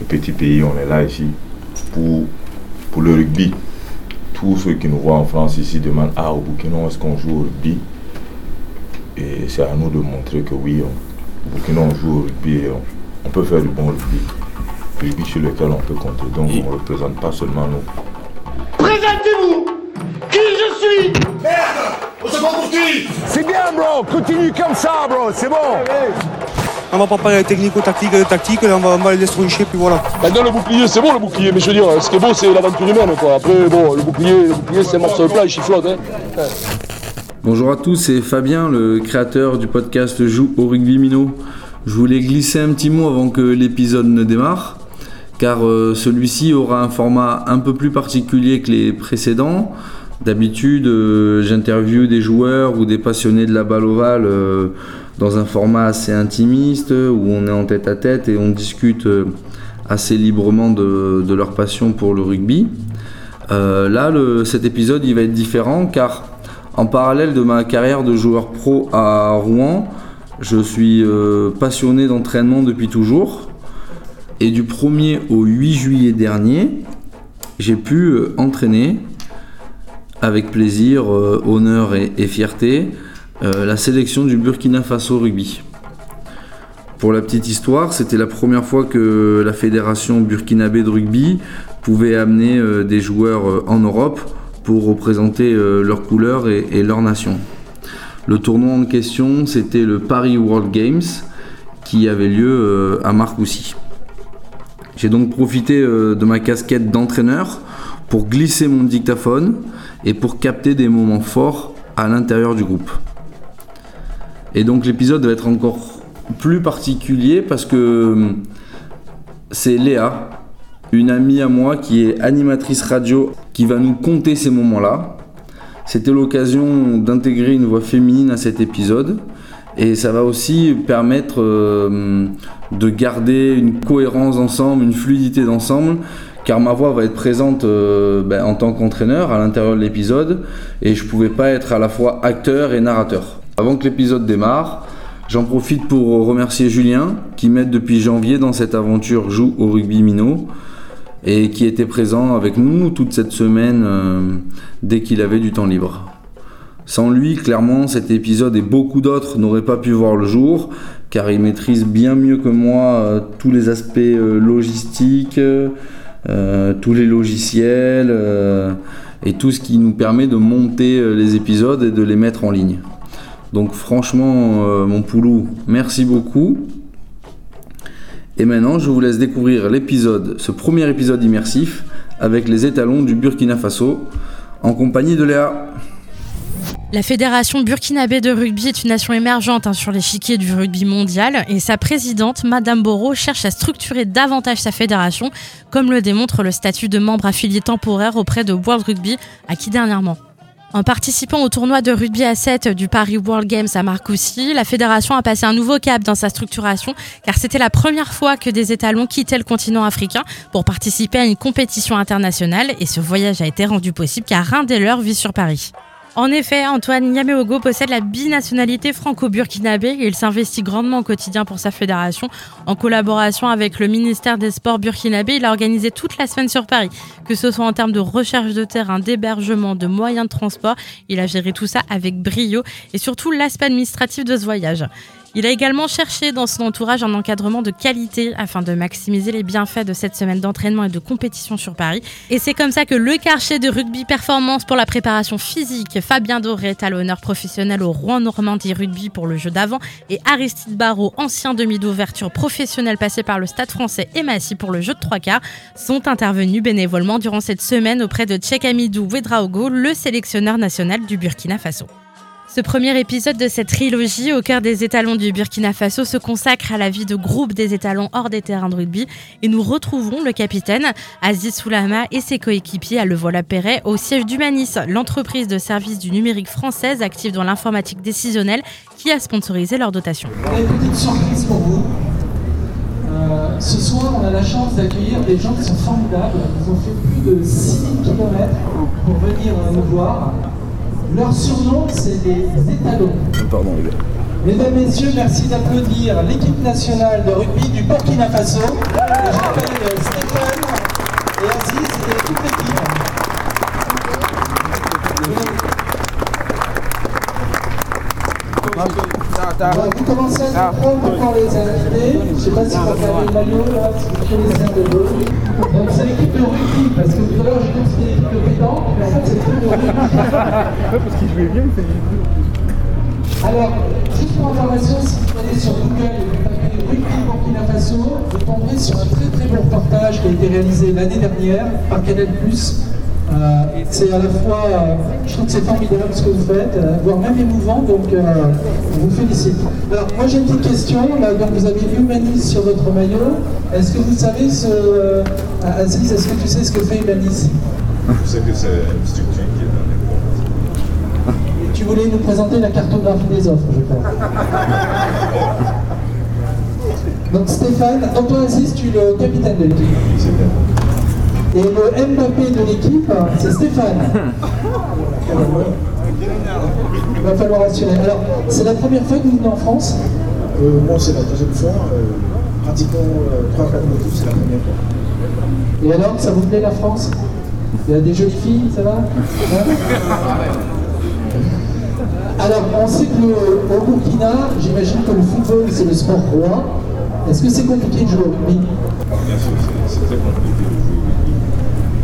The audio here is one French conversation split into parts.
ce petit pays, on est là ici pour, pour le rugby. Tous ceux qui nous voient en France ici demandent Ah, au Burkina, est-ce qu'on joue au rugby? Et c'est à nous de montrer que oui, au Burkina, on joue au rugby et on, peut faire du bon rugby. Rugby sur lequel on peut compter. Donc, on ne représente pas seulement nous. Présentez-vous Qui je suis Merde On se prend pour qui? C'est bien, bro Continue comme ça, bro C'est bon on va pas parler technico-tactique, de tactique, on va, on va les puis voilà. Maintenant le bouclier, c'est bon le bouclier, mais je veux dire, ce qui est beau, c'est l'aventure humaine, quoi. Après, bon, le bouclier, le bouclier c'est un morceau de plat, il flotte, hein. Bonjour à tous, c'est Fabien, le créateur du podcast Joue au rugby minot. Je voulais glisser un petit mot avant que l'épisode ne démarre, car euh, celui-ci aura un format un peu plus particulier que les précédents. D'habitude, euh, j'interviewe des joueurs ou des passionnés de la balle ovale euh, dans un format assez intimiste où on est en tête à tête et on discute euh, assez librement de, leur passion pour le rugby. Euh, là, cet épisode il va être différent car en parallèle de ma carrière de joueur pro à Rouen, je suis euh, passionné d'entraînement depuis toujours. Et du 1er au 8 juillet dernier, j'ai pu entraîner avec plaisir, honneur et fierté euh, la sélection du Burkina Faso rugby. Pour la petite histoire, c'était la première fois que la fédération burkinabé de rugby pouvait amener euh, des joueurs euh, en Europe pour représenter leurs couleurs et, leur nation. Le tournoi en question, c'était le Paris World Games qui avait lieu à Marcoussis. J'ai donc profité de ma casquette d'entraîneur pour glisser mon dictaphone et pour capter des moments forts à l'intérieur du groupe. Et donc l'épisode va être encore plus particulier parce que hum, c'est Léa, une amie à moi qui est animatrice radio, qui va nous conter ces moments-là. C'était l'occasion d'intégrer une voix féminine à cet épisode. Et ça va aussi permettre hum, de garder une cohérence ensemble, une fluidité d'ensemble, car ma voix va être présente euh, ben, en tant qu'entraîneur à l'intérieur de l'épisode, et je ne pouvais pas être à la fois acteur et narrateur. Avant que l'épisode démarre, j'en profite pour remercier Julien qui m'aide depuis janvier dans cette aventure Joue au rugby minot et qui était présent avec nous toute cette semaine euh, dès qu'il avait du temps libre. Sans lui, clairement, cet épisode et beaucoup d'autres n'auraient pas pu voir le jour, car il maîtrise bien mieux que moi euh, tous les aspects euh, logistiques, tous les logiciels et tout ce qui nous permet de monter les épisodes et de les mettre en ligne. Donc franchement, euh, mon poulou, merci beaucoup. Et maintenant, je vous laisse découvrir l'épisode, ce premier épisode immersif avec les étalons du Burkina Faso en compagnie de Léa. La Fédération burkinabé de rugby est une nation émergente hein, sur l'échiquier du rugby mondial et sa présidente, Madame Boro, cherche à structurer davantage sa fédération, comme le démontre le statut de membre affilié temporaire auprès de World Rugby, acquis dernièrement. En participant au tournoi de rugby à 7 du Paris World Games à Marcoussis, la fédération a passé un nouveau cap dans sa structuration car c'était la première fois que des étalons quittaient le continent africain pour participer à une compétition internationale et ce voyage a été rendu possible car un des leurs vit sur Paris. En effet, Antoine Yameogo possède la binationalité franco-burkinabé et il s'investit grandement au quotidien pour sa fédération. En collaboration avec le ministère des Sports burkinabé, il a organisé toute la semaine sur Paris, que ce soit en termes de recherche de terrain, d'hébergement, de moyens de transport. Il a géré tout ça avec brio et surtout l'aspect administratif de ce voyage. Il a également cherché dans son entourage un encadrement de qualité afin de maximiser les bienfaits de cette semaine d'entraînement et de compétition sur Paris. Et c'est comme ça que le quartier de rugby performance pour la préparation physique, Fabien Doré, talonneur professionnel au Rouen Normandie Rugby pour le jeu d'avant, et Aristide Barrault, ancien demi d'ouverture professionnel passé par le Stade français et pour le jeu de trois quarts, sont intervenus bénévolement durant cette semaine auprès de Tchekamidou Wedraogo, le sélectionneur national du Burkina Faso. Ce premier épisode de cette trilogie au cœur des étalons du Burkina Faso se consacre à la vie de groupe des étalons hors des terrains de rugby et nous retrouvons le capitaine Aziz Soulama et ses coéquipiers à Le Voilà-Perret au siège d'Humanis, l'entreprise de services du numérique française active dans l'informatique décisionnelle qui a sponsorisé leur dotation. Une petite surprise pour vous. Euh, ce soir, on a la chance d'accueillir des gens qui sont formidables. Ils ont fait plus de 6000 km pour venir nous voir. Leur surnom, c'est les étalons. Pardon, les gars. Mesdames, Messieurs, merci d'applaudir l'équipe nationale de rugby du Burkina Faso. Et j'appelle Stéphane et Aziz et toute l'équipe. Prendre encore les invités. Je ne sais pas si vous regardez le maillot là, si vous connaissez un de vous. Donc c'est l'équipe de rugby, parce que tout à l'heure j'ai dit que c'était l'équipe de pétanque, mais en fait c'est l'équipe de rugby. parce qu'il jouait bien, il fait Alors, juste pour information, si vous allez sur Google et vous tapez rugby Burkina Faso, vous tomberez sur un très très bon reportage qui a été réalisé l'année dernière par Canal+. Euh, c'est à la fois, euh, je trouve que c'est formidable ce que vous faites, euh, voire même émouvant, donc on vous félicite. Alors moi j'ai une petite question, là, donc vous avez Humanis sur votre maillot. Est-ce que vous savez ce... Aziz, est-ce que tu sais ce que fait Humanis Je sais que c'est une structure qui est dans les Tu voulais nous présenter la cartographie des offres, je crois. Donc Stéphane, toi Aziz, tu es le capitaine de l'équipe. Et le Mbappé de l'équipe, c'est Stéphane. Il va falloir assurer. Alors, c'est la première fois que vous venez en France Euh, moi, c'est la deuxième fois. Euh, pratiquement euh, 3-4 motos, c'est la première fois. Et alors, ça vous plaît la France? Il y a des jolies filles, ça va? Hein Alors, on sait que le- au Burkina, j'imagine que le football, c'est le sport roi. Est-ce que c'est compliqué de jouer au rugby? Bien sûr, c'est- c'est très compliqué de jouer au rugby.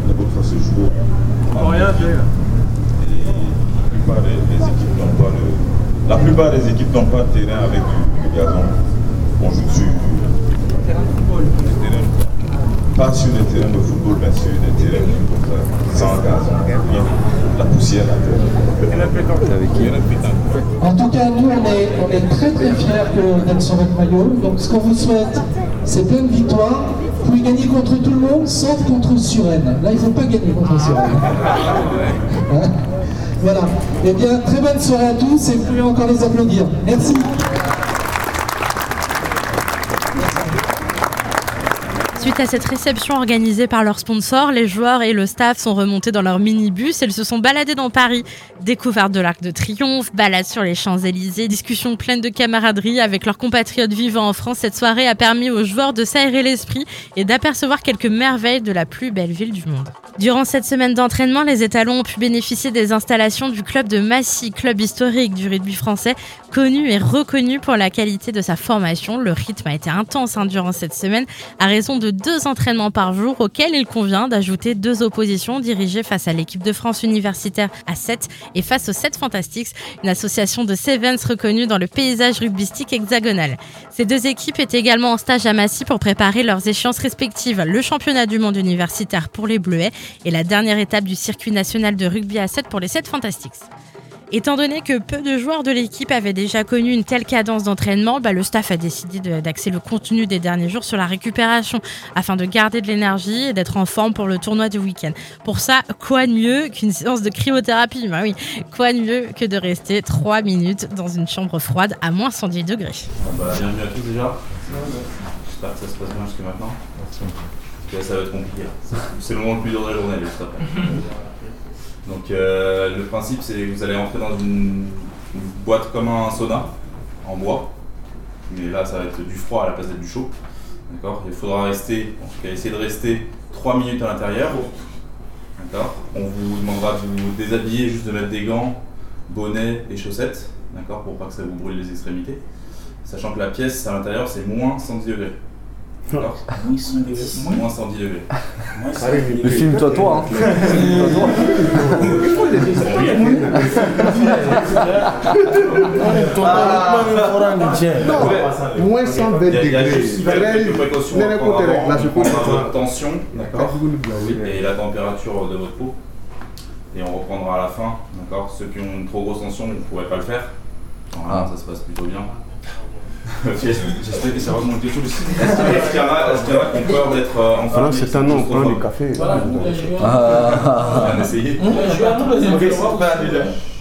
D'abord, ça se joue en rien fait. Et la plupart des, équipes n'ont pas le... La plupart des équipes n'ont pas de terrain avec du, du gazon. On joue sur des terrains, pas sur des terrains de football, mais sur des terrains comme ça, sans gazon, rien. La poussière à terre. Avec qui En tout cas, nous, on est, on est très très fiers que- d'être sur votre maillot. Donc, ce qu'on vous souhaite, c'est plein de victoires. Vous pouvez gagner contre tout le monde, sauf contre Suresnes. Là, il ne faut pas gagner contre Suresnes. Hein voilà. Eh bien, très bonne soirée à tous et vous pouvez encore les applaudir. Merci. Suite à cette réception organisée par leurs sponsors, les joueurs et le staff sont remontés dans leur minibus et ils se sont baladés dans Paris. Découverte de l'Arc de Triomphe, balade sur les Champs-Élysées, discussion pleine de camaraderie avec leurs compatriotes vivant en France. Cette soirée a permis aux joueurs de s'aérer l'esprit et d'apercevoir quelques merveilles de la plus belle ville du monde. Durant cette semaine d'entraînement, les étalons ont pu bénéficier des installations du club de Massy, club historique du rugby français, connu et reconnu pour la qualité de sa formation. Le rythme a été intense hein, durant cette semaine, à raison de deux entraînements par jour, auxquels il convient d'ajouter deux oppositions dirigées face à l'équipe de France universitaire à 7 et face aux 7 Fantastics, une association de Sevens reconnue dans le paysage rugbystique hexagonal. Ces deux équipes étaient également en stage à Massy pour préparer leurs échéances respectives, le championnat du monde universitaire pour les Bleuets et la dernière étape du circuit national de rugby à 7 pour les 7 Fantastics. Étant donné que peu de joueurs de l'équipe avaient déjà connu une telle cadence d'entraînement, bah, le staff a décidé d'axer le contenu des derniers jours sur la récupération afin de garder de l'énergie et d'être en forme pour le tournoi du week-end. Pour ça, quoi de mieux qu'une séance de cryothérapie Bah oui, quoi de mieux que de rester 3 minutes dans une chambre froide à moins 110 degrés? Bah, bienvenue à tous déjà. J'espère que ça se passe bien jusque maintenant. Ça va être compliqué. C'est le moment le plus dur de la journée. Donc euh, le principe c'est que vous allez entrer dans une, boîte comme un sauna en bois. Mais là ça va être du froid à la place d'être du chaud. D'accord? Il faudra rester, en tout cas essayer de rester 3 minutes à l'intérieur. D'accord? On vous demandera de vous déshabiller, juste de mettre des gants, bonnet et chaussettes. D'accord? Pour pas que ça vous brûle les extrémités. Sachant que la pièce à l'intérieur c'est moins 110 degrés. D'accord Moins 110. Moins 110 degrés. Mais filme-toi toi. Hein. Filme-toi toi. Moins 120 Il y a- il y a degrés. tension, d'accord Et la température de votre peau. Et on reprendra à la fin, d'accord? Ceux qui ont une trop grosse tension, vous ne pourrez pas le faire. Normalement, ça se passe plutôt bien. J'espère que ça va monter tout le site. Est-ce qu'il y en a est-ce qu'il y en a qui ont peur d'être euh, Ah enfermés non, c'est un nom, on prend du café. Ah. On va essayer.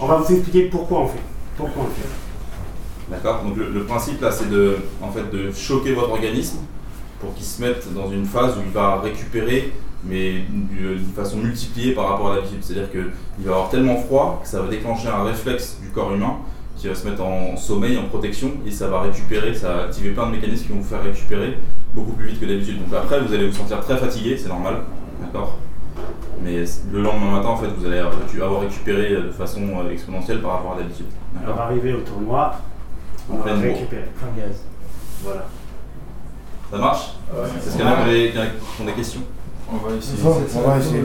On va vous expliquer pourquoi on fait. Pourquoi on fait. D'accord Donc le, le principe là c'est de, en fait, de choquer votre organisme pour qu'il se mette dans une phase où il va récupérer mais du- d'une façon multipliée par rapport à l'habitude. C'est-à-dire qu'il va avoir tellement froid que ça va déclencher un réflexe du corps humain qui va se mettre en sommeil, en protection et ça va récupérer, ça va activer plein de mécanismes qui vont vous faire récupérer beaucoup plus vite que d'habitude. Donc après vous allez vous sentir très fatigué, c'est normal, d'accord? Mais le lendemain matin, en fait, vous allez avoir récupéré de façon euh, exponentielle par rapport à d'habitude. On va arriver au tournoi, on va pleine bourre. récupérer. Voilà. Ça marche? Est-ce qu'il y en a qui ont des questions On va essayer. On va essayer.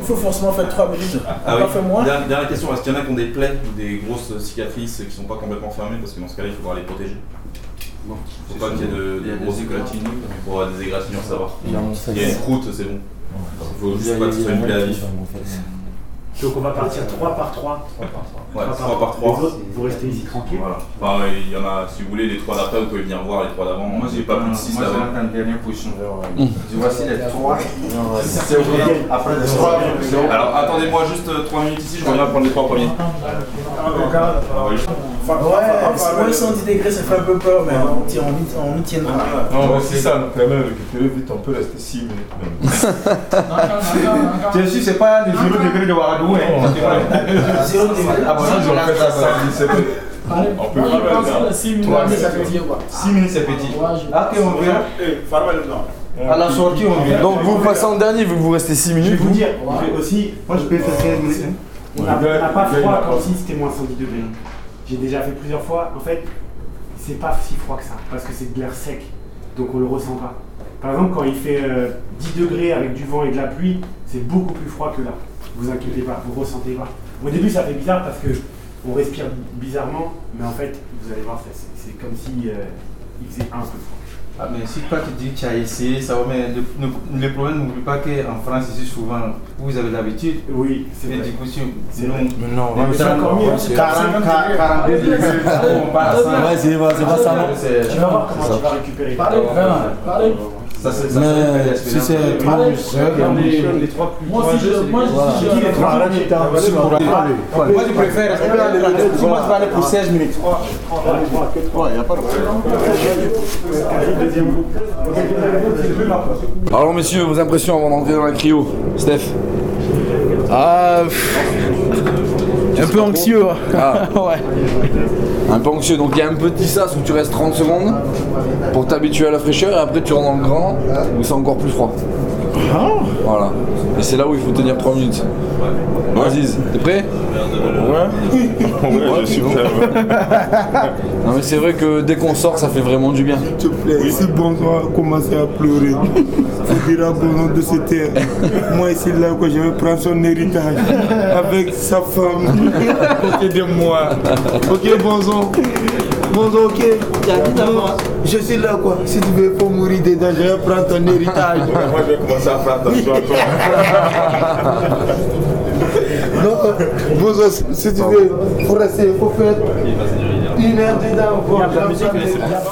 Il faut forcément faire 3 minutes. Ah oui. moins. Dernière, dernière question, est-ce qu'il y en a qui ont des plaies ou des grosses cicatrices qui sont pas complètement fermées parce que dans ce cas-là il faudra les protéger? Non. Faut pas qu'il y ait de, Il grosses égratignures. Pour avoir des égratignures, ça va. Il y a mon Il y a une croûte, c'est bon. Il faut juste pas que ce soit une plaie à vif. Donc on va partir 3 par 3. Ouais, 3 par 3. Les autres, vous restez ici tranquille. Voilà. Enfin, il y en a, si vous voulez, les 3 d'après, vous pouvez venir voir les 3 d'avant. Moi, j'ai pas plus de 6 Moi, d'avant. j'ai en dernière position. Voici les trois. C'est Après les trois. Alors, attendez-moi juste 3 minutes ici, je reviens prendre les 3 premiers. Enfin, ouais, moins 110 degrés, ça fait un peu peur, mais on tient- on y- on y tiendra. Non, mais c'est ça, quand même, récupérer vite, on peut rester 6 minutes même. Bien sûr, c'est pas les 0 degrés de Ouagadougou. hein. Zéro degré. Ah bon, Si je ça. on peut pas pense le que faire. 6 minutes, c'est minutes. petit, quoi? 6 minutes, c'est petit. je- Ah, ok, on verra. À la sortie, on verra. Donc vous passez en dernier que vous restez 6 Je vais minutes. vous vous. dire, aussi, moi je peux faire 15 minutes. On n'a pas froid comme si c'était moins 110 degrés. J'ai déjà fait plusieurs fois. En fait, c'est pas si froid que ça parce que c'est de l'air sec. Donc on le ressent pas. Par exemple, quand il fait euh, 10 degrés avec du vent et de la pluie, c'est beaucoup plus froid que là. Vous inquiétez pas, vous ressentez pas. Au début, ça fait bizarre parce que on respire bizarrement, mais en fait, vous allez voir, c'est comme si euh, il faisait un peu froid. Ah, mais si toi tu dis que tu as essayé, ça va, mais le, le- le problème, n'oublie pas qu'en France, ici, souvent, vous avez l'habitude. Oui, c'est Et vrai. du coup, si C'est vrai. Mais non, mais c'est encore mieux, c'est 40, 42 degrés. on passe à Ouais, c'est pas- ça, non. Tu vas voir comment tu vas récupérer. Parlez, vraiment, parlez. Ça, c'est ça. Mais c'est si c'est les, trois plus Moi aussi, je- moi, je- dis les trois. Moi, je préfère. Moi, je vais aller pour 16 minutes. Ouais, y a pas de Alors messieurs, vos impressions avant d'entrer dans la cryo. Steph Ah, un peu anxieux. hein. Ah. ouais. Un peu anxieux, donc il y a un petit sas où tu restes 30 secondes pour t'habituer à la fraîcheur et après tu rentres dans le grand où c'est encore plus froid. Voilà. Et c'est là où il faut tenir 3 minutes. Aziz, t'es prêt? Ouais. Ouais, je suis prêt. Non mais c'est vrai que dès qu'on sort ça fait vraiment du bien. S'il te plaît, si Bonsoir a commencé à pleurer, à Bonsoir de se taire. Moi, ici, là, quoi, je vais prendre son héritage avec sa femme côté de moi. Ok, ok. Je suis là, quoi. Si tu veux pas mourir dedans, je vais prendre ton héritage. Moi, je vais commencer à faire attention à toi. Non, si tu veux, faut rester, faut faire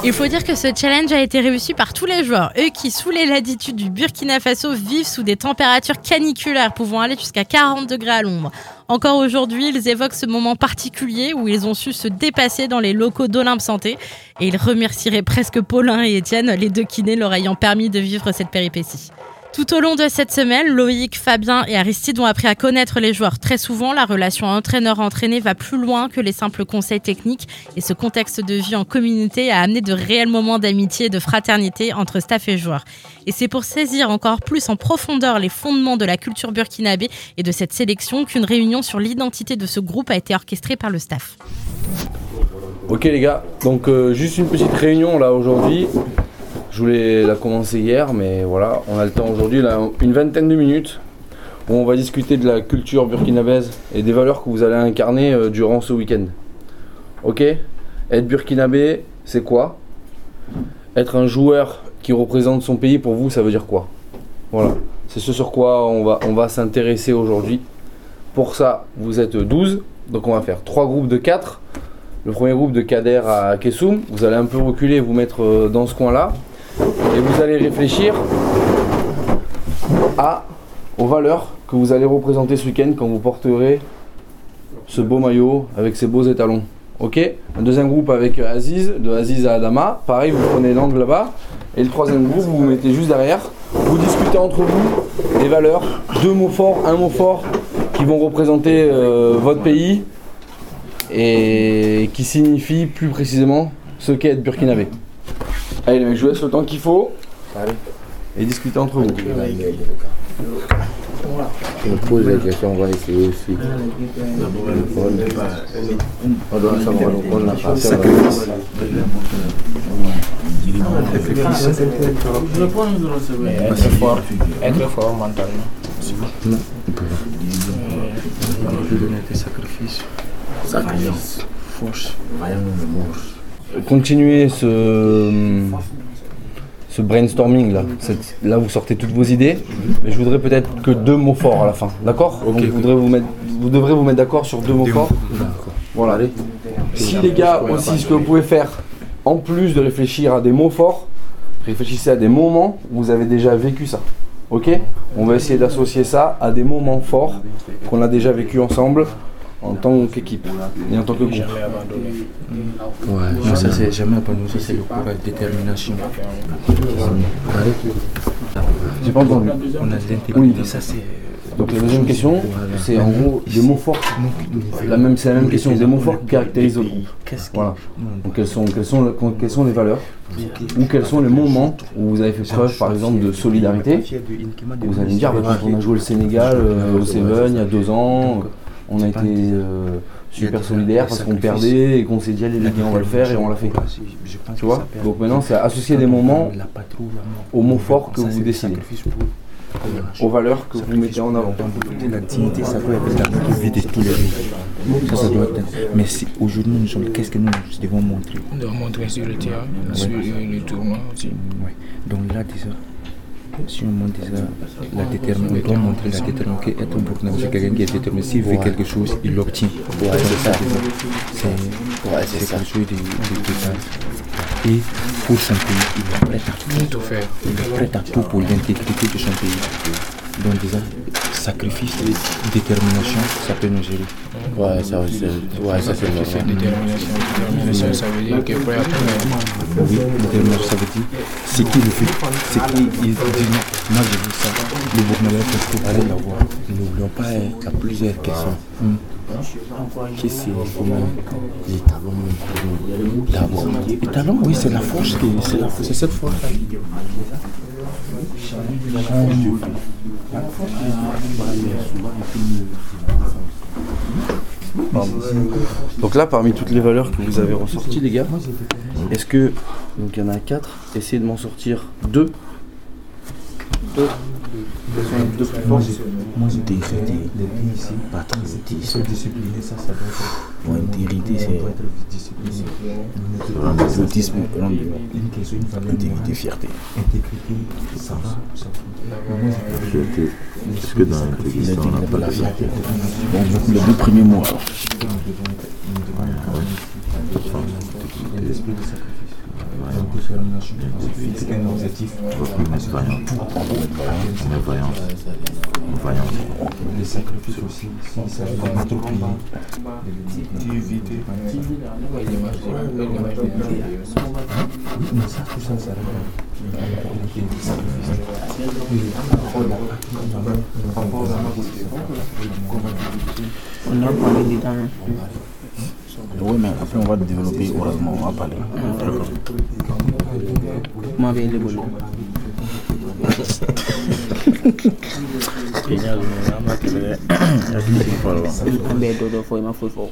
Il faut dire que ce challenge a été réussi par tous les joueurs, eux qui, sous les latitudes du Burkina Faso, vivent sous des températures caniculaires pouvant aller jusqu'à 40 degrés à l'ombre. Encore aujourd'hui, ils évoquent ce moment particulier où ils ont su se dépasser dans les locaux d'Olympe Santé et ils remercieraient presque Paulin et Étienne, les deux kinés leur ayant permis de vivre cette péripétie. Tout au long de cette semaine, Loïc, Fabien et Aristide ont appris à connaître les joueurs. Très souvent, la relation entraîneur-entraîné va plus loin que les simples conseils techniques et ce contexte de vie en communauté a amené de réels moments d'amitié et de fraternité entre staff et joueurs. Et c'est pour saisir encore plus en profondeur les fondements de la culture burkinabé et de cette sélection qu'une réunion sur l'identité de ce groupe a été orchestrée par le staff. Ok les gars, donc euh, juste une petite réunion là aujourd'hui. Je voulais la commencer hier, mais voilà, on a le temps aujourd'hui, là, une vingtaine de minutes, où on va discuter de la culture burkinabèse et des valeurs que vous allez incarner euh, durant ce week-end. Ok? Être burkinabé, c'est quoi? Être un joueur qui représente son pays, pour vous, ça veut dire quoi? Voilà, c'est ce sur quoi on va, on va s'intéresser aujourd'hui. Pour ça, vous êtes 12, donc on va faire trois groupes de 4 le premier groupe de Kader à Kessoum. Vous allez un peu reculer et vous mettre euh, dans ce coin-là. Et vous allez réfléchir aux valeurs que vous allez représenter ce week-end quand vous porterez ce beau maillot avec ces beaux étalons. Ok? Un deuxième groupe avec Aziz, de Aziz à Adama. Pareil, vous prenez l'angle là-bas. Et le troisième groupe, vous vous mettez juste derrière. Vous discutez entre vous des valeurs, deux mots forts, un mot fort qui vont représenter euh, votre pays et qui signifie plus précisément ce qu'est être burkinabé. Allez les mecs, je vous laisse le temps qu'il faut. et discuter entre vous. On pose des questions, on va essayer aussi. On doit savoir donc on n'a pas Être fort, être fort mentalement. Non. Sacrifice. Sacrifice. Force. Continuez ce, ce brainstorming là. Là, vous sortez toutes vos idées. Mais je voudrais peut-être que deux mots forts à la fin. D'accord Donc, vous, devrez vous, mettre- vous devrez vous mettre d'accord sur deux mots forts. Voilà. Si les gars aussi, ce que vous pouvez faire, en plus de réfléchir à des mots forts, réfléchissez à des moments où vous avez déjà vécu ça. Ok? On va essayer d'associer ça à des moments forts qu'on a déjà vécu ensemble en tant qu'équipe et en tant que groupe. Ouais, non, ça c'est jamais abandonné, ça c'est le courage, détermination. J'ai pas entendu. On a de l'intégrité, Oui. ça c'est. Donc la deuxième question, c'est en gros des mots forts. La même, c'est la même question, des mots forts qui caractérisent le groupe. Voilà. Donc quelles sont, quelles sont, quelles sont les valeurs ou quels sont les moments où vous avez fait preuve, par exemple, de solidarité. Vous allez me dire, bah, on a joué le Sénégal euh, au Seven il y a deux ans, on a été euh, super solidaires parce qu'on perdait et qu'on s'est dit allez les gars on va le faire et on l'a fait. Tu vois Donc maintenant c'est associer des moments aux mots forts que vous décidez, aux valeurs que vous mettez en avant. La dignité, ça doit être notre vie de tous les jours. Ça, ça doit être. Mais si aujourd'hui nous sommes, qu'est-ce que nous devons montrer? On doit montrer sur le terrain, sur le tournoi aussi. Ouais. Donc là déjà, si on montre la détermination, on doit montrer la détermination un Burkinabé, c'est quelqu'un qui est déterminé. S'il veut quelque chose, il l'obtient. Ouais, c'est ça. C'est quelque chose de, de. Et pour son pays, il est prêt à tout. Il est prêt à tout pour l'intégrité de son pays. Donc déjà, sacrifice détermination, ça peut nous gérer. Ouais, ça, c'est ouais, ça, c'est C'est normal. détermination. Détermination, ça veut dire que prêt à tout. Oui, détermination, ça veut dire ce qu'il fait, ce qu'il il dit non, moi je veux ça. Le Burkinabé peut tout aller l'avoir. N'oublions pas, hein, il y a plusieurs questions. Hmm. Qui c'est comment les talons d'abord? Les talents, oui, c'est la force, qui- c'est la- c'est cette force. Donc là, parmi toutes les valeurs que vous avez ressorties, les gars, est-ce que, donc il y en a quatre, essayez de m'en sortir deux. Deux. Quelles sont les deux plus fortes Intégrité, patriotisme. Bon, intégrité, c'est. Le patriotisme, rend de- intégrité, fierté. Fierté. Est-ce que dans l'intégrité, on n'a pas la fierté. Bon, les deux premiers mots alors. C'est un objectif. Les sacrifices aussi, notre pays, d'éviter. Mais ça, tout ça, ça On a parlé dedans. Oui, mais après, on va développer oralement, on va parler. Moi, avec les bolos. Bɛ dɔ dɔ fɔ i ma foyi fɔ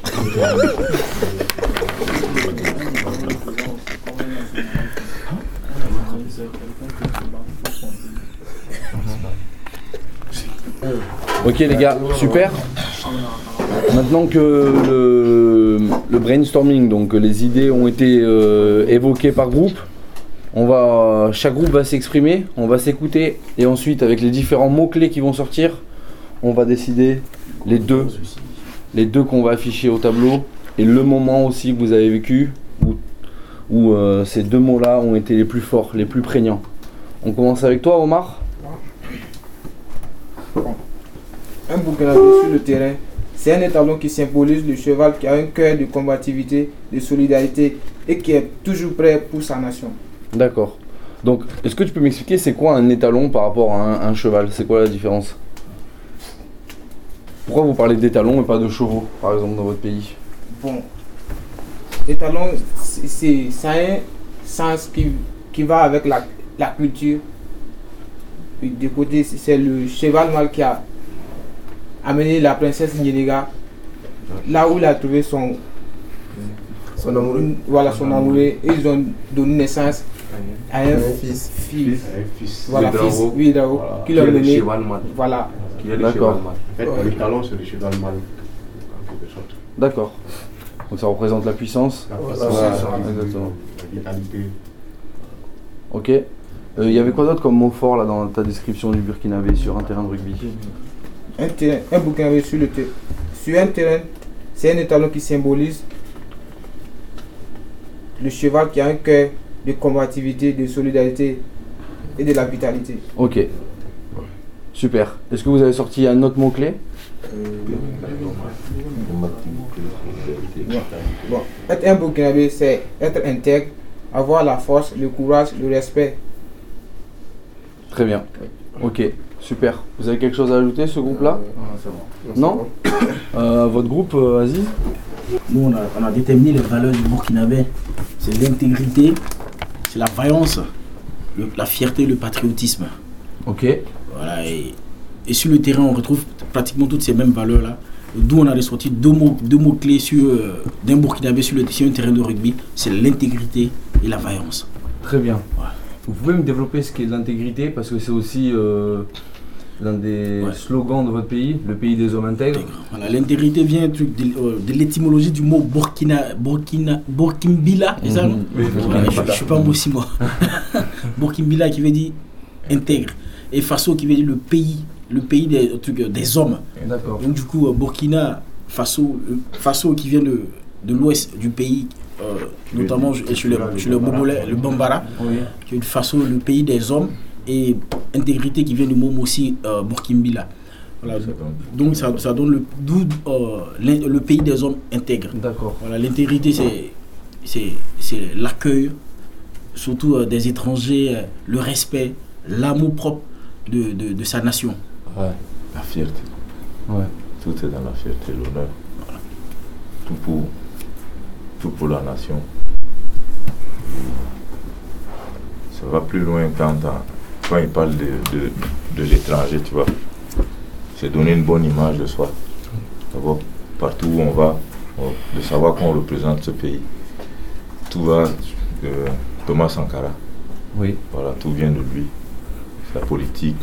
Ok les gars, super. Maintenant que le brainstorming, donc les idées ont été euh, évoquées par groupe, on va, chaque groupe va s'exprimer, on va s'écouter et ensuite avec les différents mots-clés qui vont sortir, on va décider les deux, les deux qu'on va afficher au tableau et le moment aussi que vous avez vécu où, euh, ces deux mots-là ont été les plus forts, les plus prégnants. On commence avec toi Omar. Un Burkinabé sur le terrain, c'est un étalon qui symbolise le cheval qui a un cœur de combativité, de solidarité et qui est toujours prêt pour sa nation. D'accord. Donc, est-ce que tu peux m'expliquer c'est quoi un étalon par rapport à un, un cheval? C'est quoi la différence? Pourquoi vous parlez d'étalons et pas de chevaux, par exemple, dans votre pays? Bon, l'étalon, c'est- c'est- ça a un sens qui, qui va avec la, la culture. de côté, c'est le cheval noir qui a amené la princesse Nyenega là où il a trouvé son, Son amoureux. Voilà, son amoureux. Et ils ont donné naissance à un, fils. fils. Voilà, fils. Oui. Voilà. Qui cheval mâle. Voilà. Qui est le cheval. En fait, Ouais. le talon, c'est le cheval sorte. D'accord. Donc ça représente la puissance. La puissance, la exactement. La vitalité. Ok. Euh, Il y avait quoi d'autre comme mot fort là dans ta description du Burkinabé sur un terrain de rugby? Un terrain, un bouquin sur le terrain. Sur un terrain, c'est un étalon qui symbolise le cheval qui a un cœur de combativité, de solidarité et de la vitalité. Ok. Super. Est-ce que vous avez sorti un autre mot-clé? Bon, être un Burkinabé, c'est être intègre, avoir la force, le courage, le respect. Très bien. Ok. Super. Vous avez quelque chose à ajouter ce groupe-là Non Euh, Votre groupe, euh, Aziz Nous, on a, on a déterminé les valeurs du Burkinabé. C'est l'intégrité, c'est la vaillance, le- la fierté, le patriotisme. Ok. Voilà, et, et sur le terrain, on retrouve pratiquement toutes ces mêmes valeurs-là. D'où on a ressorti deux mots, deux mots clés sur, euh, d'un Burkinabé sur, le, sur un terrain de rugby c'est l'intégrité et la vaillance. Très bien. Vous pouvez me développer ce qui est de l'intégrité parce que c'est aussi euh, l'un des slogans de votre pays, le pays des hommes intègres. Voilà, l'intégrité vient de, euh, de l'étymologie du mot Burkina, Burkina, Burkimbila, c'est ça non Mhm. Oui, Voilà, je, suis pas un mot si moi. Burkimbila qui veut dire intègre et Faso qui veut dire le pays, le pays des, trucs, des hommes. D'accord. Donc du coup, euh, Burkina Faso, euh, Faso qui vient de, de l'ouest du pays, euh, notamment je- chez le, le Bobolais, le Bambara, Oui. qui est de Faso, le pays des hommes, et intégrité qui vient du mot aussi euh, Burkimbila. Voilà. Donc ça, ça donne le, d'où, euh, le pays des hommes intègres. D'accord. Voilà, l'intégrité, c'est, c'est, c'est l'accueil, surtout euh, des étrangers, euh, le respect, l'amour propre de, de, de sa nation. Ouais, la fierté. Ouais. Tout est dans la fierté, l'honneur. Tout pour, tout pour la nation. Ça va plus loin quand, quand il parle de, de, de l'étranger, tu vois. C'est donner une bonne image de soi. D'abord, partout où on va, de savoir qu'on représente ce pays. Tout va de Thomas Sankara. Oui. Voilà, tout vient de lui. La politique,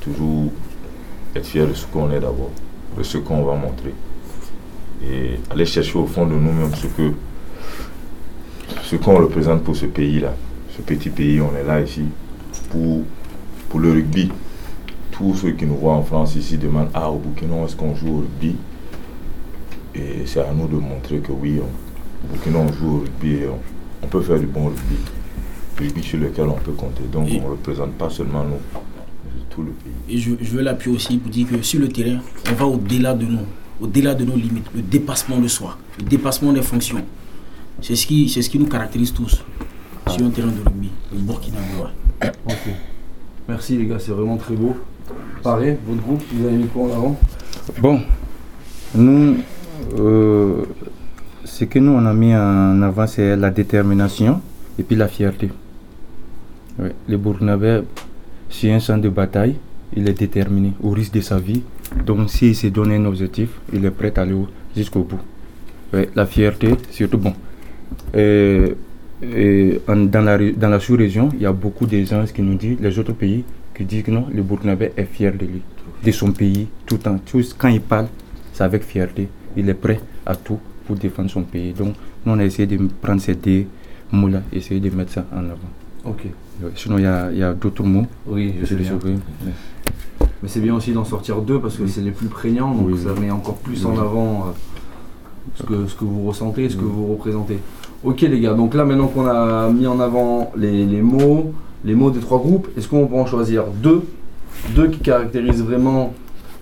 toujours être fier de ce qu'on est d'abord, de ce qu'on va montrer. Et aller chercher au fond de nous-mêmes ce que ce qu'on représente pour ce pays-là. Ce petit pays, on est là ici pour, pour le rugby. Tous ceux qui nous voient en France ici demandent Ah, au Burkina, est-ce qu'on joue au rugby? Et c'est à nous de montrer que oui, on- au Burkina, on joue au rugby et on, on peut faire du bon rugby. Rugby sur lequel on peut compter. Donc, on ne représente pas seulement nous, mais tout le pays. Et je, je veux l'appuyer aussi pour dire que sur le terrain, on va au-delà de nous, au-delà de nos limites, le dépassement de soi, le dépassement des fonctions. C'est ce qui, c'est ce qui nous caractérise tous sur un terrain de rugby, le Burkina Faso. Merci les gars, c'est vraiment très beau. Pareil, votre groupe, vous avez mis quoi en avant? Bon, nous, euh, ce que nous on a mis en avant, c'est la détermination et puis la fierté. Ouais, Le Burkinabé, c'est un champ de bataille, il est déterminé au risque de sa vie. Donc, s'il s'est donné un objectif, il est prêt à aller au- jusqu'au bout. La fierté, surtout bon. Et en- dans la, ré- dans la sous-région, il y a beaucoup de gens qui nous disent, les autres pays, qui disent que non, le Burkinabé est fier de lui, de son pays, tout le temps. Tout- quand il parle, c'est avec fierté. Il est prêt à tout pour défendre son pays. Donc, nous, on a essayé de prendre ces deux mots-là, essayer de mettre ça en avant. Ok. Ouais, Sinon, il y a, d'autres mots. Oui, je sais bien. Mais c'est bien aussi d'en sortir deux parce que c'est les plus prégnants, donc Oui. ça met encore plus en avant euh, ce, que, ce que vous ressentez ce que vous représentez. Ok les gars, donc là maintenant qu'on a mis en avant les, les mots, les mots des trois groupes, est-ce qu'on peut en choisir deux? Deux qui caractérisent vraiment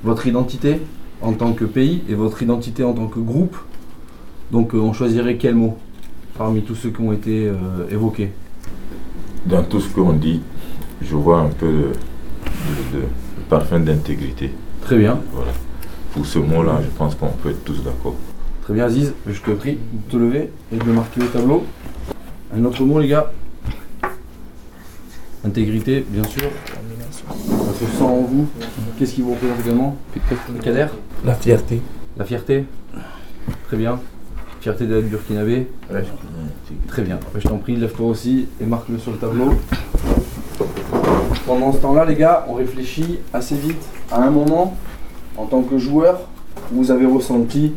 votre identité en tant que pays et votre identité en tant que groupe. Donc euh, on choisirait quel mot parmi tous ceux qui ont été euh, évoqués? Dans tout ce qu'on dit, je vois un peu de, de- parfum d'intégrité. Très bien. Voilà. Pour ce mot-là, je pense qu'on peut être tous d'accord. Très bien Aziz, je te prie de te lever et de le marquer au tableau. Un autre mot les gars Intégrité, bien sûr. Ça se sent en vous. Qu'est-ce qui vous représente également? Kader? La fierté. La fierté? Très bien. Fierté d'être burkinabé? Très bien. Je t'en prie, lève-toi aussi et marque-le sur le tableau. Pendant ce temps-là, les gars, on réfléchit assez vite à un moment, en tant que joueur, où vous avez ressenti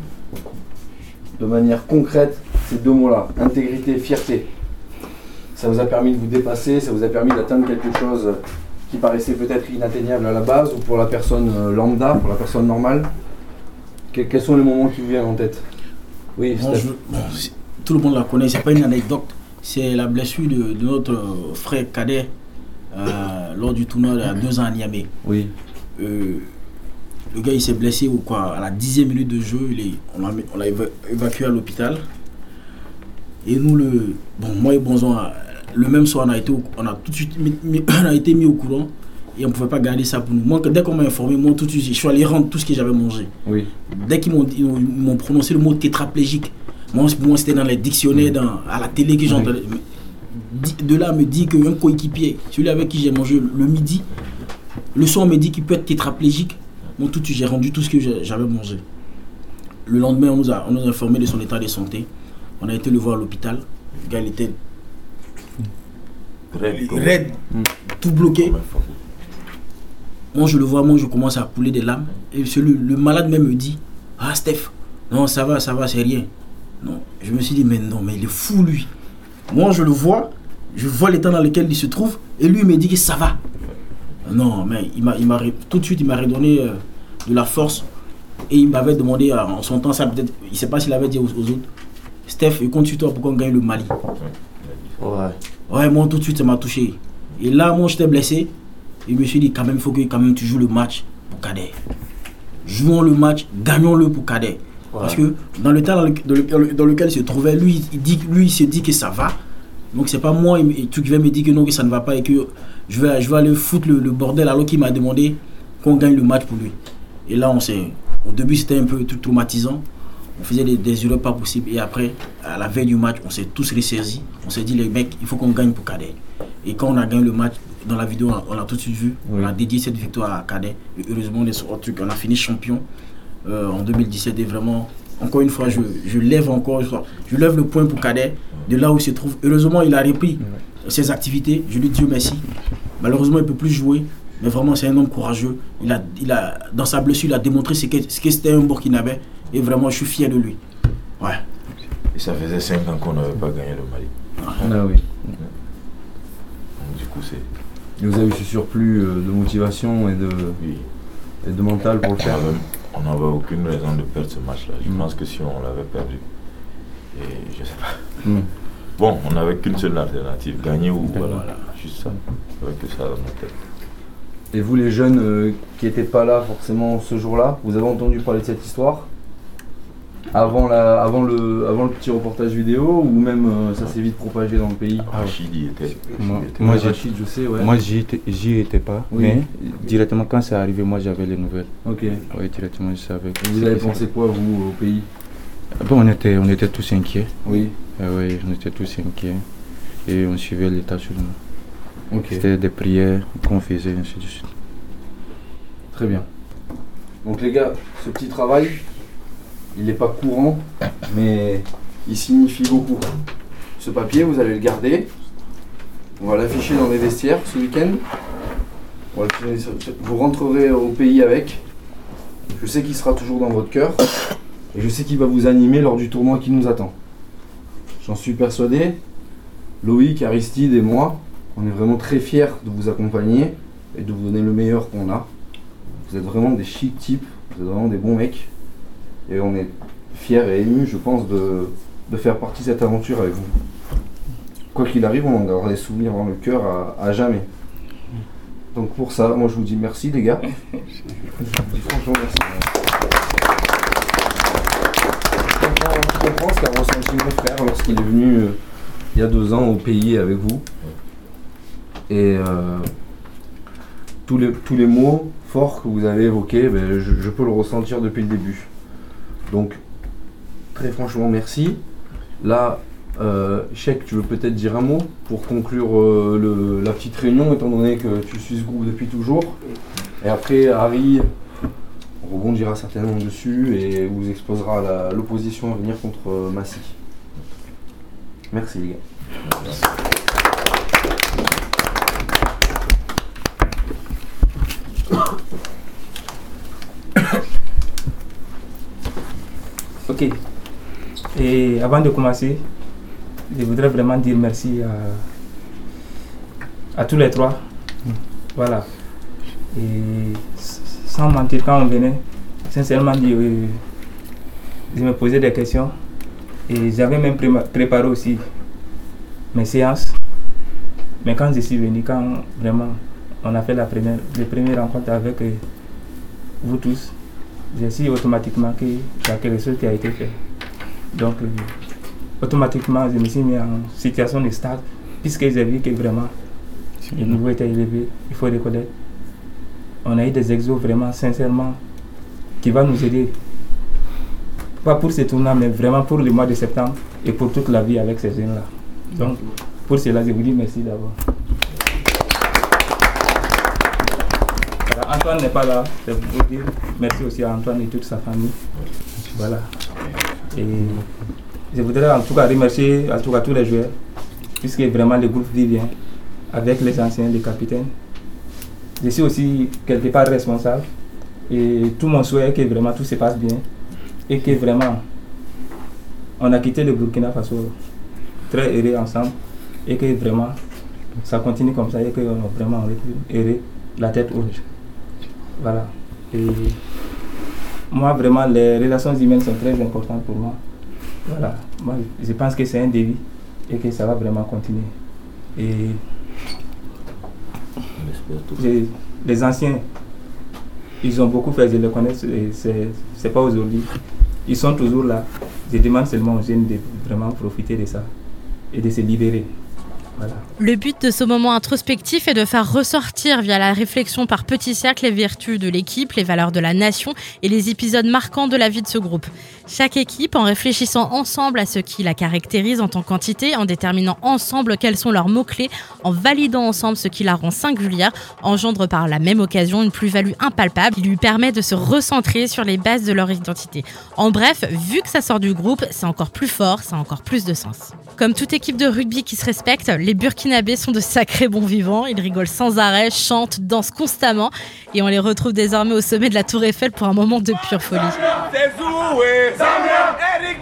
de manière concrète ces deux mots-là, intégrité, fierté. Ça vous a permis de vous dépasser, ça vous a permis d'atteindre quelque chose qui paraissait peut-être inatteignable à la base, ou pour la personne euh, lambda, pour la personne normale? Que- quels sont les moments qui vous viennent en tête? Oui, Bon, Steph. je- bon, c'est- tout le monde la connaît, c'est pas une anecdote. C'est la blessure de, de notre euh, frère cadet euh, lors du tournoi il y a deux ans à Niamey. Oui. Euh, le gars il s'est blessé ou quoi à la dixième minute de jeu, il est, on l'a on éva- évacué à l'hôpital. Et nous le bon moi et Bonzon euh, le même soir on a été on a tout de suite mis, mis- on a été mis au courant et on pouvait pas garder ça pour nous. Moi dès qu'on m'a informé, moi tout de suite je suis allé rendre tout ce que j'avais mangé. Oui. Dès qu'ils m'ont prononcé le mot tétraplégique, moi, moi c'était dans les dictionnaires, dans, à la télé que j'entendais. De là, me dit qu'un coéquipier, celui avec qui j'ai mangé le midi, le soir on me dit qu'il peut être tétraplégique. Moi tout de suite j'ai rendu tout ce que j'avais mangé. Le lendemain, on nous, a, on nous a informé de son état de santé. On a été le voir à l'hôpital. Le gars, il était raide, tout bloqué. Moi, je le vois, moi, je commence à couler des larmes. Et celui, le malade même me dit Ah, Steph, non, ça va, ça va, c'est rien. Non, je me suis dit Mais non, mais il est fou, lui. Moi, je le vois, je vois l'état dans lequel il se trouve, et lui, il me dit que ça va. Non, mais il m'a, tout de suite, il m'a redonné euh, de la force. Et il m'avait demandé, euh, en son temps, ça peut-être, il ne sait pas s'il avait dit aux, aux autres Steph, je compte sur toi pour qu'on gagne le Mali. Ouais. Ouais, moi tout de suite ça m'a touché. Et là, moi j'étais blessé. Et je me suis dit, quand même, il faut que quand même, tu joues le match pour Cadet. Jouons le match, gagnons-le pour Cadet. Parce que dans le temps dans, le- dans le- dans le- dans lequel il se trouvait, lui, il, dit, lui, il se dit que ça va. Donc c'est pas moi il tu qui va me dire que non, que ça ne va pas et que je vais, je vais aller foutre le, le bordel alors qu'il m'a demandé qu'on gagne le match pour lui. Et là, on s'est. Au début, c'était un peu tout traumatisant. On faisait des, des erreurs pas possibles. Et après, à la veille du match, on s'est tous ressaisis. On s'est dit, les mecs, il faut qu'on gagne pour Cadet. Et quand on a gagné le match, dans la vidéo, on a, on a tout de suite vu. On a dédié cette victoire à Cadet. Et heureusement, on, est sur- on a fini champion euh, en 2017. Et vraiment, encore une fois, je, je lève encore, je, je lève le point pour Cadet, de là où il se trouve. Heureusement, il a repris ses activités. Je lui dis merci. Malheureusement, il ne peut plus jouer. Mais vraiment, c'est un homme courageux. Il a, il a, dans sa blessure, il a démontré ce que ce que c'était un Burkinabé. Et vraiment, je suis fier de lui. Ouais. Et ça faisait 5 ans qu'on n'avait pas gagné le Mali. Ah oui. Donc, du coup, c'est. Vous avez eu ce surplus euh, de motivation et de, et de mental pour le faire. On n'avait aucune raison de perdre ce match-là. Je pense que si on l'avait perdu, et je sais pas. Mm. Bon, on n'avait qu'une seule alternative, gagner ou voilà, juste ça. Avec que ça dans notre tête. Et vous, les jeunes euh, qui n'étaient pas là forcément ce jour-là, vous avez entendu parler de cette histoire avant, la, avant, le, avant le petit reportage vidéo ou même euh, ça s'est vite propagé dans le pays Rachid y était. Moi, Rachid, je sais, ouais. moi, j'y étais, j'y étais pas. Oui. Mais directement, quand c'est arrivé, moi, j'avais les nouvelles. Ok. Oui, directement, je savais. Et vous avez pensé quoi, vous, au pays Bon, on était, on était tous inquiets. Oui. oui, on était tous inquiets. Et on suivait l'état sur nous. C'était des prières qu'on faisait, ainsi de suite. Très bien. Donc les gars, ce petit travail, il n'est pas courant, mais il signifie beaucoup. Ce papier, vous allez le garder. On va l'afficher dans les vestiaires ce week-end. Vous rentrerez au pays avec. Je sais qu'il sera toujours dans votre cœur. Et je sais qu'il va vous animer lors du tournoi qui nous attend. J'en suis persuadé. Loïc, Aristide et moi, on est vraiment très fiers de vous accompagner et de vous donner le meilleur qu'on a. Vous êtes vraiment des chic types, vous êtes vraiment des bons mecs. Et on est fiers et émus, je pense, de, de faire partie de cette aventure avec vous. Quoi qu'il arrive, on en gardera des souvenirs dans le cœur à, jamais. Donc pour ça, moi je vous dis merci les gars. Franchement merci. Je comprends ce qu'a ressenti mon frère lorsqu'il est venu euh, il y a deux ans au pays avec vous. Et euh, tous, les, tous les mots forts que vous avez évoqués, ben, je, peux le ressentir depuis le début. Donc, très franchement, merci. Là, Euh, Cheikh, tu veux peut-être dire un mot pour conclure euh, le- la petite réunion, étant donné que tu suis ce groupe depuis toujours. Et après, Harry rebondira certainement dessus et vous exposera l'opposition à venir contre euh, Massy. Merci les gars. Et avant de commencer, je voudrais vraiment dire merci à, tous les trois. Voilà. Et sans mentir, quand on venait, sincèrement, je, je me posais des questions. Et j'avais même préparé aussi mes séances. Mais quand je suis venu, quand vraiment on a fait la première, les premières rencontres avec euh, vous tous, j'ai su automatiquement y a quelque qui a été fait. Donc, euh, automatiquement, je me suis mis en situation de stade, puisque j'ai vu que vraiment le niveau était élevé, il faut reconnaître. On a eu des exos vraiment, sincèrement, qui vont nous aider. Pas pour ce tournoi, mais vraiment pour le mois de septembre et pour toute la vie avec ces jeunes-là. Donc, pour cela, je vous dis merci d'abord. Voilà, Antoine n'est pas là, c'est pour dire merci aussi à Antoine et toute sa famille. Voilà. Et je voudrais en tout cas remercier en tout cas tous les joueurs, puisque vraiment le groupe vit bien avec les anciens, les capitaines. Je suis aussi quelque part responsable et tout mon souhait est que vraiment tout se passe bien et que vraiment on a quitté le Burkina Faso très heureux ensemble et que vraiment ça continue comme ça et a vraiment heureux, la tête haute. Voilà. Et moi, vraiment, les relations humaines sont très importantes pour moi. Voilà. Moi, je pense que c'est un défi et que ça va vraiment continuer. Et j'ai- les anciens, ils ont beaucoup fait, je les connais, c'est pas aujourd'hui. Ils sont toujours là. Je demande seulement aux jeunes de vraiment profiter de ça et de se libérer. Le but de ce moment introspectif est de faire ressortir via la réflexion par petits cercles les vertus de l'équipe, les valeurs de la nation et les épisodes marquants de la vie de ce groupe. Chaque équipe, en réfléchissant ensemble à ce qui la caractérise en tant qu'entité, en déterminant ensemble quels sont leurs mots-clés, en validant ensemble ce qui la rend singulière, engendre par la même occasion une plus-value impalpable qui lui permet de se recentrer sur les bases de leur identité. En bref, vu que ça sort du groupe, c'est encore plus fort, ça a encore plus de sens. Comme toute équipe de rugby qui se respecte, Burkinabés sont de sacrés bons vivants. Ils rigolent sans arrêt, chantent, dansent constamment. Et on les retrouve désormais au sommet de la Tour Eiffel pour un moment de pure folie. C'est Zoué Zambia. Eric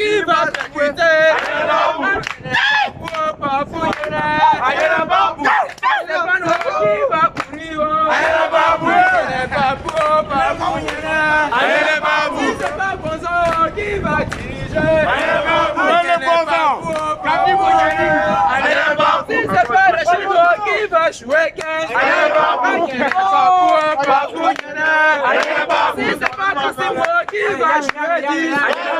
kíbà tẹ̀kùtẹ̀. Ayélujábù. Wọ́n bá fún yẹn rẹ̀. Ayélujábù. Ẹlẹ́bánu kíbà kù ní o. Ayélujábù. Ẹlẹ́bàbù ó bá fún yẹn rẹ̀. Ayélujábù. Ìjọba gbọ́nsọ́ kíbà kì í ṣe. Ayélujábù. Ẹlẹ́bàbù ó bá fún yẹn rẹ̀. Ayélujábù. Ìjọba rẹ̀ ṣe lọ kíbà ṣùwẹ́kẹ́. Ayélujábù. Ẹlẹ́bàbù ó bá fún yẹn rẹ̀. Ayélujábù. Ìjọba kò sí wọ.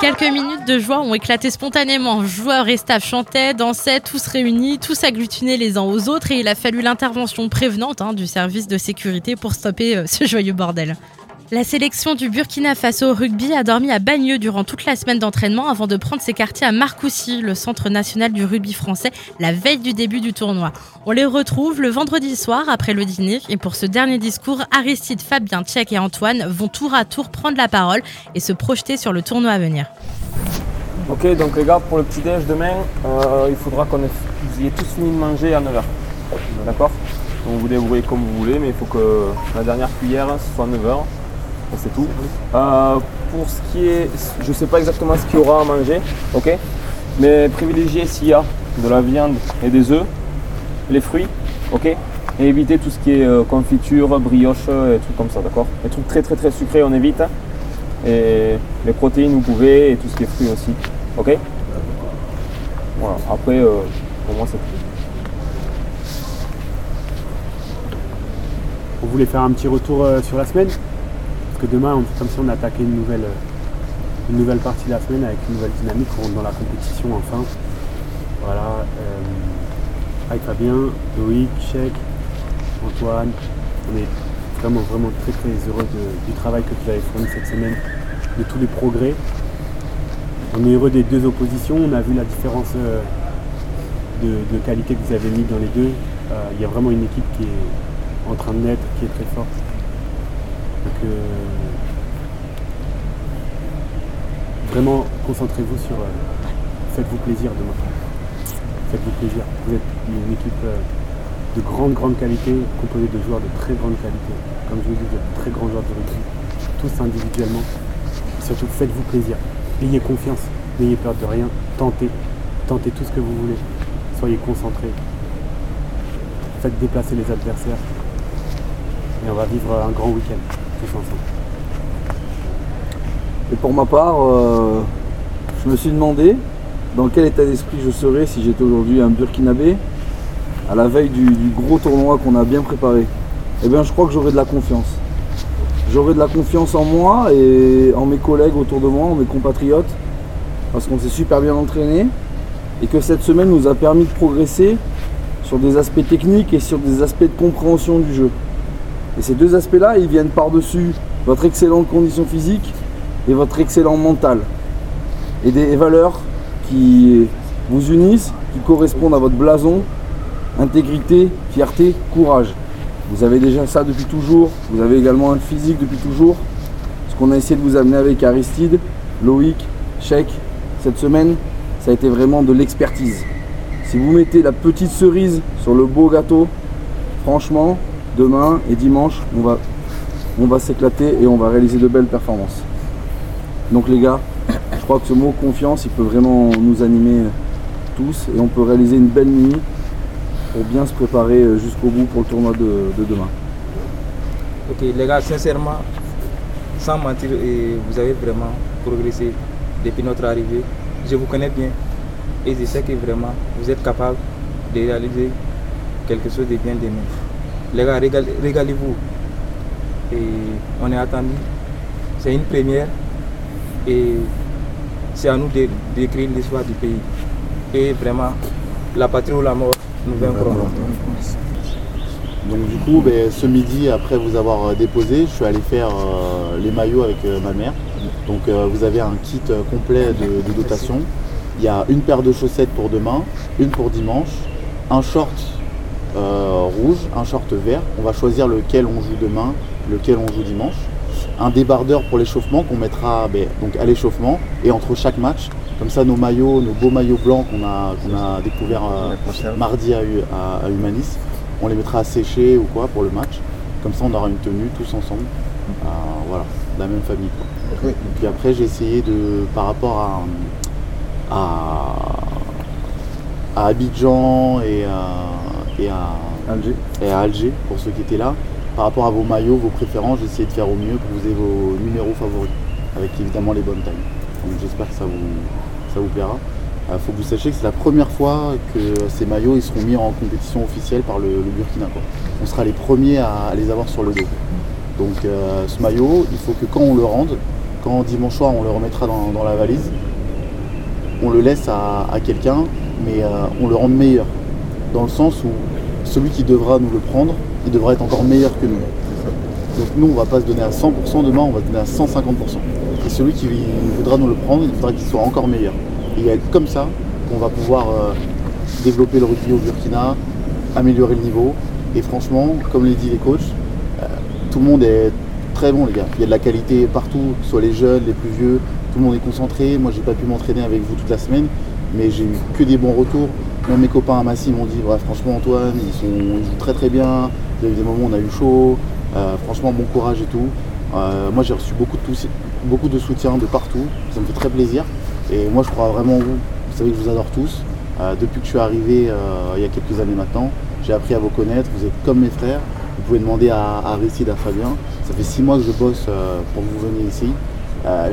quelques minutes de joie ont éclaté spontanément. Joueurs et staff chantaient, dansaient, tous réunis, tous agglutinés les uns aux autres et il a fallu l'intervention prévenante hein, du service de sécurité pour stopper euh, ce joyeux bordel. La sélection du Burkina Faso au rugby a dormi à Bagneux durant toute la semaine d'entraînement avant de prendre ses quartiers à Marcoussis, le centre national du rugby français, la veille du début du tournoi. On les retrouve le vendredi soir après le dîner et pour ce dernier discours, Aristide, Fabien, Tchèque et Antoine vont tour à tour prendre la parole et se projeter sur le tournoi à venir. Ok, donc les gars, pour le petit déj demain, euh, il faudra qu'on ait- tous fini de manger à 9h. D'accord? Donc vous débrouillez comme vous voulez, mais il faut que la dernière cuillère ce soit 9h. C'est tout. Euh, pour ce qui est. Je ne sais pas exactement ce qu'il y aura à manger, ok? Mais privilégiez s'il y a de la viande et des œufs, les fruits, ok? Et évitez tout ce qui est euh, confiture, brioche et trucs comme ça, d'accord? Les trucs très très très sucrés, on évite. Et les protéines, vous pouvez, et tout ce qui est fruits aussi. Ok? Voilà, après, euh, pour moi, c'est tout. On voulait faire un petit retour euh, sur la semaine? Que demain, on, comme si on attaquait une nouvelle, une nouvelle partie de la semaine avec une nouvelle dynamique. On rentre dans la compétition enfin. Voilà. euh, avec Fabien, Loïc, Chèque, Antoine. On est vraiment, vraiment très, très heureux du travail que vous avez fourni cette semaine, de tous les progrès. On est heureux des deux oppositions. On a vu la différence euh, de, de qualité que vous avez mis dans les deux. Euh, Il y a vraiment une équipe qui est en train de naître, qui est très forte. Donc, euh, vraiment, concentrez-vous sur. euh, Faites-vous plaisir demain. Faites-vous plaisir. Vous êtes une équipe euh, de grande, grande qualité, composée de joueurs de très grande qualité. Comme je vous dis, de très grands joueurs de rugby, tous individuellement. Surtout, faites-vous plaisir. Ayez confiance, n'ayez peur de rien. Tentez, tentez tout ce que vous voulez. Soyez concentrés. Faites déplacer les adversaires. Et on va vivre un grand week-end, Et pour ma part, euh, je me suis demandé dans quel état d'esprit je serais si j'étais aujourd'hui un Burkinabé à la veille du, du gros tournoi qu'on a bien préparé. Eh bien, je crois que j'aurais de la confiance. J'aurais de la confiance en moi et en mes collègues autour de moi, en mes compatriotes, parce qu'on s'est super bien entraîné et que cette semaine nous a permis de progresser sur des aspects techniques et sur des aspects de compréhension du jeu. Et ces deux aspects-là, ils viennent par-dessus votre excellente condition physique et votre excellent mental. Et des valeurs qui vous unissent, qui correspondent à votre blason, intégrité, fierté, courage. Vous avez déjà ça depuis toujours, vous avez également un physique depuis toujours. Ce qu'on a essayé de vous amener avec Aristide, Loïc, Chèque, cette semaine, ça a été vraiment de l'expertise. Si vous mettez la petite cerise sur le beau gâteau, franchement, demain et dimanche, on va, on va s'éclater et on va réaliser de belles performances. Donc les gars, je crois que ce mot confiance, il peut vraiment nous animer tous et on peut réaliser une belle nuit pour bien se préparer jusqu'au bout pour le tournoi de, de demain. Ok, les gars, sincèrement, sans mentir, vous avez vraiment progressé depuis notre arrivée. Je vous connais bien et je sais que vraiment vous êtes capable de réaliser quelque chose de bien demain. Les gars, régal- régalez-vous. Et on est attendu. C'est une première et c'est à nous d'écrire l'histoire du pays. Et vraiment, la patrie ou la mort, nous vaincrons. Donc du coup, ben, ce midi, après vous avoir euh, déposé, je suis allé faire euh, les maillots avec euh, ma mère. Donc euh, vous avez un kit complet de, de dotation. Il y a une paire de chaussettes pour demain, une pour dimanche, un short euh, rouge, un short vert. On va choisir lequel on joue demain, lequel on joue dimanche. Un débardeur pour l'échauffement qu'on mettra ben, donc à l'échauffement et entre chaque match. Comme ça, nos maillots, nos beaux maillots blancs qu'on a, qu'on a découvert euh, mardi à, Hu- à- à Humanis, on les mettra à sécher ou quoi pour le match. Comme ça, on aura une tenue tous ensemble. Euh, voilà, de la même famille. quoi. Et puis après, j'ai essayé de, par rapport à, à, à Abidjan et à, et à Alger. Et à Alger, pour ceux qui étaient là. Par rapport à vos maillots, vos préférences, j'essayais de faire au mieux pour que vous ayez vos numéros favoris, avec évidemment les bonnes tailles. Donc j'espère que ça vous, ça vous plaira. Il faut que vous sachiez que c'est la première fois que ces maillots ils seront mis en compétition officielle par le, le Burkina. quoi. On sera les premiers à, à les avoir sur le dos. Donc euh, ce maillot, il faut que quand on le rende, quand dimanche soir on le remettra dans, dans la valise, on le laisse à, à quelqu'un, mais euh, on le rende meilleur. Dans le sens où celui qui devra nous le prendre, il devra être encore meilleur que nous. Donc nous, on va pas se donner à 100% demain, on va se donner à 150%. Et celui qui voudra nous le prendre, il faudra qu'il soit encore meilleur. Et être comme ça qu'on va pouvoir euh, développer le rugby au Burkina, améliorer le niveau. Et franchement, comme l'ont dit les coachs, euh, tout le monde est très bon les gars. Il y a de la qualité partout, soit les jeunes, les plus vieux, tout le monde est concentré. Moi j'ai pas pu m'entraîner avec vous toute la semaine, mais j'ai eu que des bons retours. Même mes copains à Massy m'ont dit franchement Antoine, ils, jouent très très bien. Il y a eu des moments où on a eu chaud. Euh, franchement bon courage et tout. Euh, moi j'ai reçu beaucoup de, beaucoup de soutien de partout. Ça me fait très plaisir. Et moi je crois vraiment en vous. Vous savez que je vous adore tous. Euh, depuis que je suis arrivé il y a quelques années maintenant, j'ai appris à vous connaître. Vous êtes comme mes frères. Vous pouvez demander à, à à Fabien. Ça fait six mois que je bosse pour que vous veniez ici.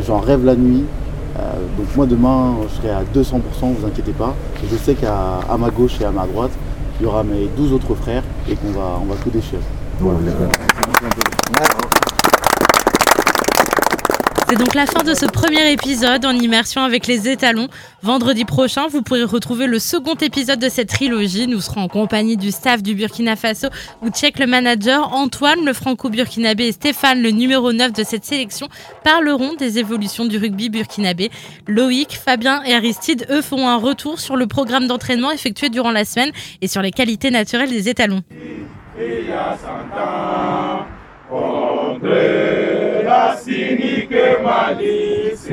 J'en rêve la nuit. Euh, donc moi demain je serai à 200%, vous inquiétez pas. Je sais qu'à à ma gauche et à ma droite, il y aura mes 12 autres frères et qu'on va, on va tout déchirer. C'est donc la fin de ce premier épisode en immersion avec les étalons. Vendredi prochain, vous pourrez retrouver le second épisode de cette trilogie. Nous serons en compagnie du staff du Burkina Faso où Tchèque le manager, Antoine le franco-burkinabé et Stéphane le numéro 9 de cette sélection parleront des évolutions du rugby burkinabé. Loïc, Fabien et Aristide, eux, font un retour sur le programme d'entraînement effectué durant la semaine et sur les qualités naturelles des étalons. Cynique malice,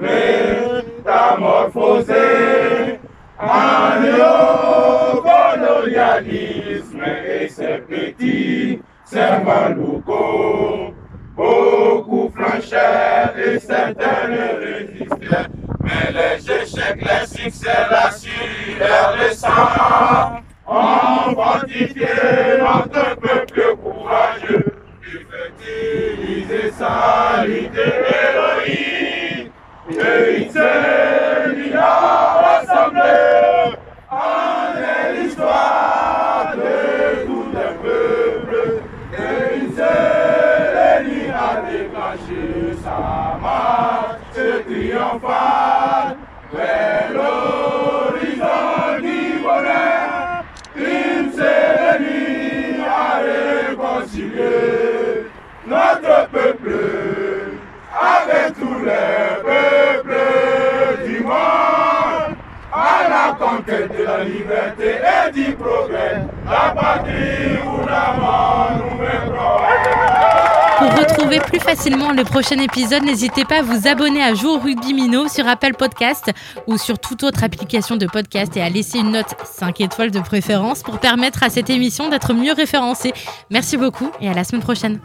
métamorphosée en néocolonialisme et ses petits serments locaux. Beaucoup flanchèrent et certaines résistaient, mais les échecs, les succès, la sueur, le sang ont fortifié notre peuple courageux. Il fertiliser sa lutte héroïque. Et il s'est mis à rassembler en est l'histoire de tout un peuple. Et il s'est mis à déclencher sa marche triomphale vers l'horizon du bonheur. Il s'est mis à réconcilier notre peuple avec tous les peuples du monde à la conquête de la liberté et du progrès, la patrie où la mort nous vaincra. Pour retrouver plus facilement le prochain épisode, n'hésitez pas à vous abonner à Jour Rugby Minot sur Apple Podcast ou sur toute autre application de podcast et à laisser une note 5 étoiles de préférence pour permettre à cette émission d'être mieux référencée. Merci beaucoup et à la semaine prochaine.